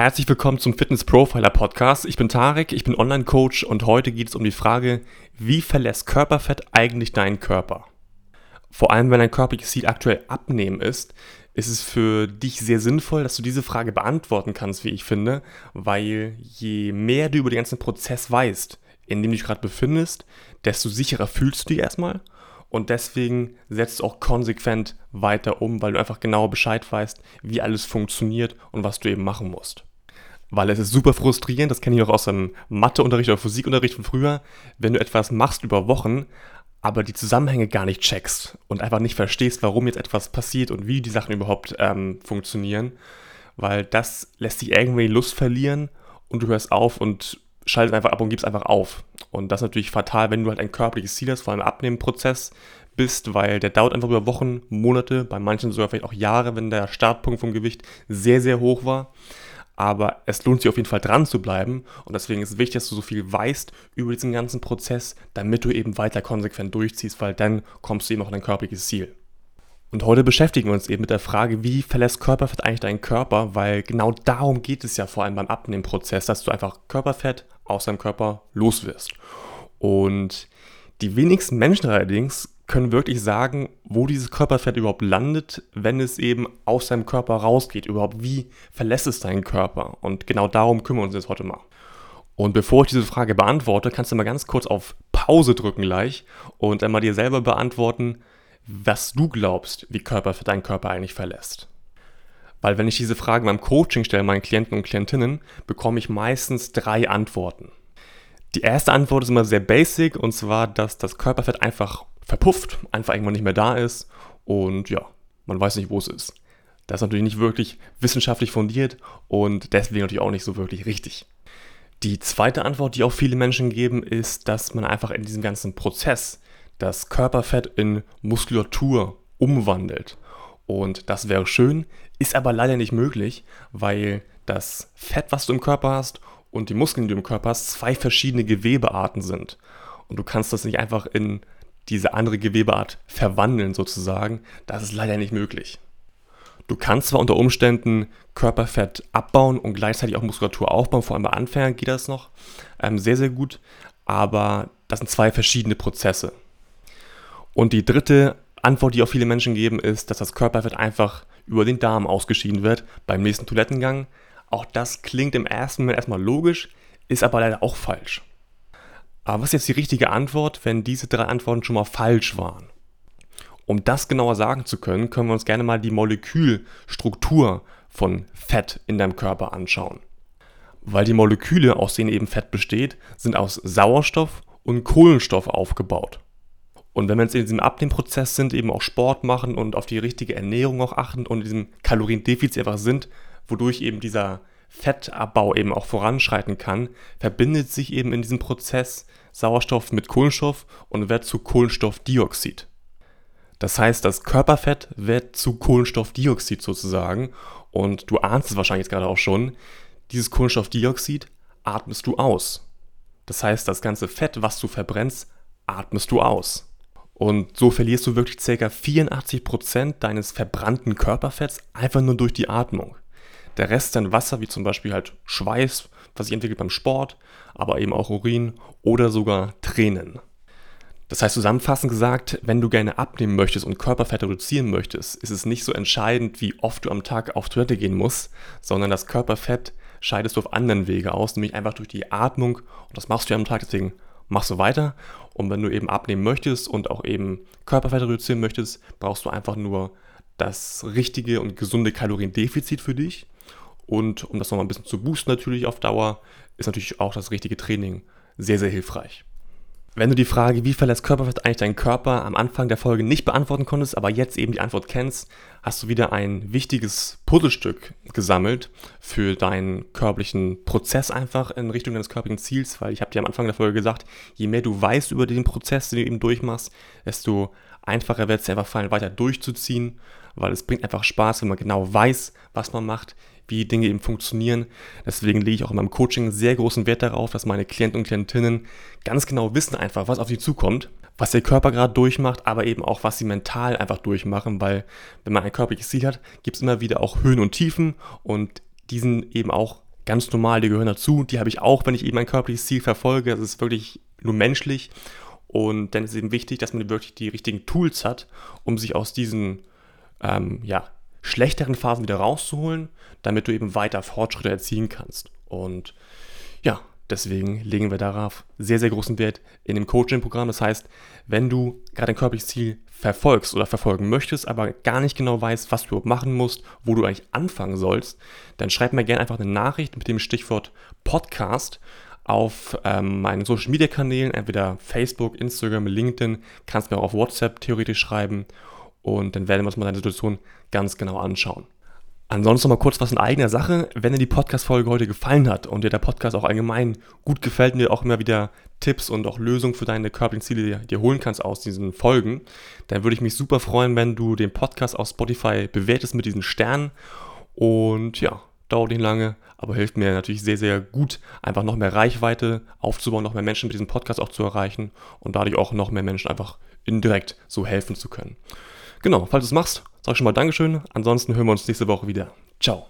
Herzlich willkommen zum Fitness Profiler Podcast. Ich bin Tarek, ich bin Online-Coach und heute geht es um die Frage, wie verlässt Körperfett eigentlich deinen Körper? Vor allem, wenn dein körperliches Ziel aktuell abnehmen ist, ist es für dich sehr sinnvoll, dass du diese Frage beantworten kannst, wie ich finde, weil je mehr du über den ganzen Prozess weißt, in dem du dich gerade befindest, desto sicherer fühlst du dich erstmal und deswegen setzt du auch konsequent weiter um, weil du einfach genau Bescheid weißt, wie alles funktioniert und was du eben machen musst. Weil es ist super frustrierend, das kenne ich auch aus dem Matheunterricht oder Physikunterricht von früher, wenn du etwas machst über Wochen, aber die Zusammenhänge gar nicht checkst und einfach nicht verstehst, warum jetzt etwas passiert und wie die Sachen überhaupt ähm, funktionieren, weil das lässt dich irgendwie Lust verlieren und du hörst auf und schaltest einfach ab und gibst einfach auf. Und das ist natürlich fatal, wenn du halt ein körperliches Ziel hast, vor allem Abnehmenprozess bist, weil der dauert einfach über Wochen, Monate, bei manchen sogar vielleicht auch Jahre, wenn der Startpunkt vom Gewicht sehr, sehr hoch war. Aber es lohnt sich auf jeden Fall dran zu bleiben und deswegen ist es wichtig, dass du so viel weißt über diesen ganzen Prozess, damit du eben weiter konsequent durchziehst, weil dann kommst du eben auch an dein körperliches Ziel. Und heute beschäftigen wir uns eben mit der Frage, wie verlässt Körperfett eigentlich deinen Körper, weil genau darum geht es ja vor allem beim Abnehmprozess, dass du einfach Körperfett aus deinem Körper loswirst. Und die wenigsten Menschen allerdings können wirklich sagen, wo dieses Körperfett überhaupt landet, wenn es eben aus deinem Körper rausgeht. Überhaupt, wie verlässt es deinen Körper? Und genau darum kümmern wir uns jetzt heute mal. Und bevor ich diese Frage beantworte, kannst du mal ganz kurz auf Pause drücken gleich und einmal dir selber beantworten, was du glaubst, wie Körper für deinen Körper eigentlich verlässt. Weil wenn ich diese Fragen beim Coaching stelle, meinen Klienten und Klientinnen, bekomme ich meistens drei Antworten. Die erste Antwort ist immer sehr basic und zwar, dass das Körperfett einfach verpufft, einfach irgendwann nicht mehr da ist und ja, man weiß nicht, wo es ist. Das ist natürlich nicht wirklich wissenschaftlich fundiert und deswegen natürlich auch nicht so wirklich richtig. Die zweite Antwort, die auch viele Menschen geben, ist, dass man einfach in diesem ganzen Prozess das Körperfett in Muskulatur umwandelt. Und das wäre schön, ist aber leider nicht möglich, weil das Fett, was du im Körper hast und die Muskeln, die du im Körper hast, zwei verschiedene Gewebearten sind. Und du kannst das nicht einfach in diese andere Gewebeart verwandeln sozusagen. Das ist leider nicht möglich. Du kannst zwar unter Umständen Körperfett abbauen und gleichzeitig auch Muskulatur aufbauen, vor allem bei Anfängern geht das noch ähm, sehr, sehr gut, aber das sind zwei verschiedene Prozesse. Und die dritte Antwort, die auch viele Menschen geben, ist, dass das Körperfett einfach über den Darm ausgeschieden wird beim nächsten Toilettengang. Auch das klingt im ersten Moment erstmal logisch, ist aber leider auch falsch. Aber was ist jetzt die richtige Antwort, wenn diese drei Antworten schon mal falsch waren? Um das genauer sagen zu können, können wir uns gerne mal die Molekülstruktur von Fett in deinem Körper anschauen. Weil die Moleküle, aus denen eben Fett besteht, sind aus Sauerstoff und Kohlenstoff aufgebaut. Und wenn wir jetzt in diesem Abnehmprozess sind, eben auch Sport machen und auf die richtige Ernährung auch achten und in diesem Kaloriendefizit einfach sind, wodurch eben dieser Fettabbau eben auch voranschreiten kann, verbindet sich eben in diesem Prozess Sauerstoff mit Kohlenstoff und wird zu Kohlenstoffdioxid. Das heißt, das Körperfett wird zu Kohlenstoffdioxid sozusagen und du ahnst es wahrscheinlich jetzt gerade auch schon, dieses Kohlenstoffdioxid atmest du aus. Das heißt, das ganze Fett, was du verbrennst, atmest du aus. Und so verlierst du wirklich ca. 84% deines verbrannten Körperfetts einfach nur durch die Atmung. Der Rest dann Wasser, wie zum Beispiel halt Schweiß, was sich entwickelt beim Sport, aber eben auch Urin oder sogar Tränen. Das heißt zusammenfassend gesagt, wenn du gerne abnehmen möchtest und Körperfett reduzieren möchtest, ist es nicht so entscheidend, wie oft du am Tag auf Toilette gehen musst, sondern das Körperfett scheidest du auf anderen Wege aus, nämlich einfach durch die Atmung und das machst du ja am Tag, deswegen machst du weiter. Und wenn du eben abnehmen möchtest und auch eben Körperfett reduzieren möchtest, brauchst du einfach nur das richtige und gesunde Kaloriendefizit für dich. Und um das nochmal ein bisschen zu boosten natürlich auf Dauer, ist natürlich auch das richtige Training sehr, sehr hilfreich. Wenn du die Frage, wie verlässt Körperfett eigentlich deinen Körper, am Anfang der Folge nicht beantworten konntest, aber jetzt eben die Antwort kennst, hast du wieder ein wichtiges Puzzlestück gesammelt für deinen körperlichen Prozess einfach in Richtung deines körperlichen Ziels, weil ich habe dir am Anfang der Folge gesagt, je mehr du weißt über den Prozess, den du eben durchmachst, desto einfacher wird es dir einfach fallen, weiter durchzuziehen, weil es bringt einfach Spaß, wenn man genau weiß, was man macht, wie Dinge eben funktionieren. Deswegen lege ich auch in meinem Coaching sehr großen Wert darauf, dass meine Klienten und Klientinnen ganz genau wissen einfach, was auf sie zukommt, was der Körper gerade durchmacht, aber eben auch, was sie mental einfach durchmachen, weil wenn man ein körperliches Ziel hat, gibt es immer wieder auch Höhen und Tiefen und diesen eben auch ganz normal, die gehören dazu. Die habe ich auch, wenn ich eben ein körperliches Ziel verfolge. Das ist wirklich nur menschlich. Und dann ist eben wichtig, dass man wirklich die richtigen Tools hat, um sich aus diesen ähm, ja, schlechteren Phasen wieder rauszuholen, damit du eben weiter Fortschritte erzielen kannst. Und ja, deswegen legen wir darauf sehr, sehr großen Wert in dem Coaching-Programm. Das heißt, wenn du gerade ein körperliches Ziel verfolgst oder verfolgen möchtest, aber gar nicht genau weißt, was du überhaupt machen musst, wo du eigentlich anfangen sollst, dann schreib mir gerne einfach eine Nachricht mit dem Stichwort Podcast auf ähm, meinen Social Media Kanälen, entweder Facebook, Instagram, LinkedIn, kannst mir auch auf WhatsApp theoretisch schreiben und dann werden wir uns mal deine Situation ganz genau anschauen. Ansonsten noch mal kurz was in eigener Sache. Wenn dir die Podcast-Folge heute gefallen hat und dir der Podcast auch allgemein gut gefällt und dir auch immer wieder Tipps und auch Lösungen für deine körperlichen Ziele dir, holen kannst aus diesen Folgen, dann würde ich mich super freuen, wenn du den Podcast auf Spotify bewertest mit diesen Sternen. Und ja, dauert nicht lange, aber hilft mir natürlich sehr, sehr gut, einfach noch mehr Reichweite aufzubauen, noch mehr Menschen mit diesem Podcast auch zu erreichen und dadurch auch noch mehr Menschen einfach indirekt so helfen zu können. Genau, falls du es machst, sag schon mal Dankeschön. Ansonsten hören wir uns nächste Woche wieder. Ciao.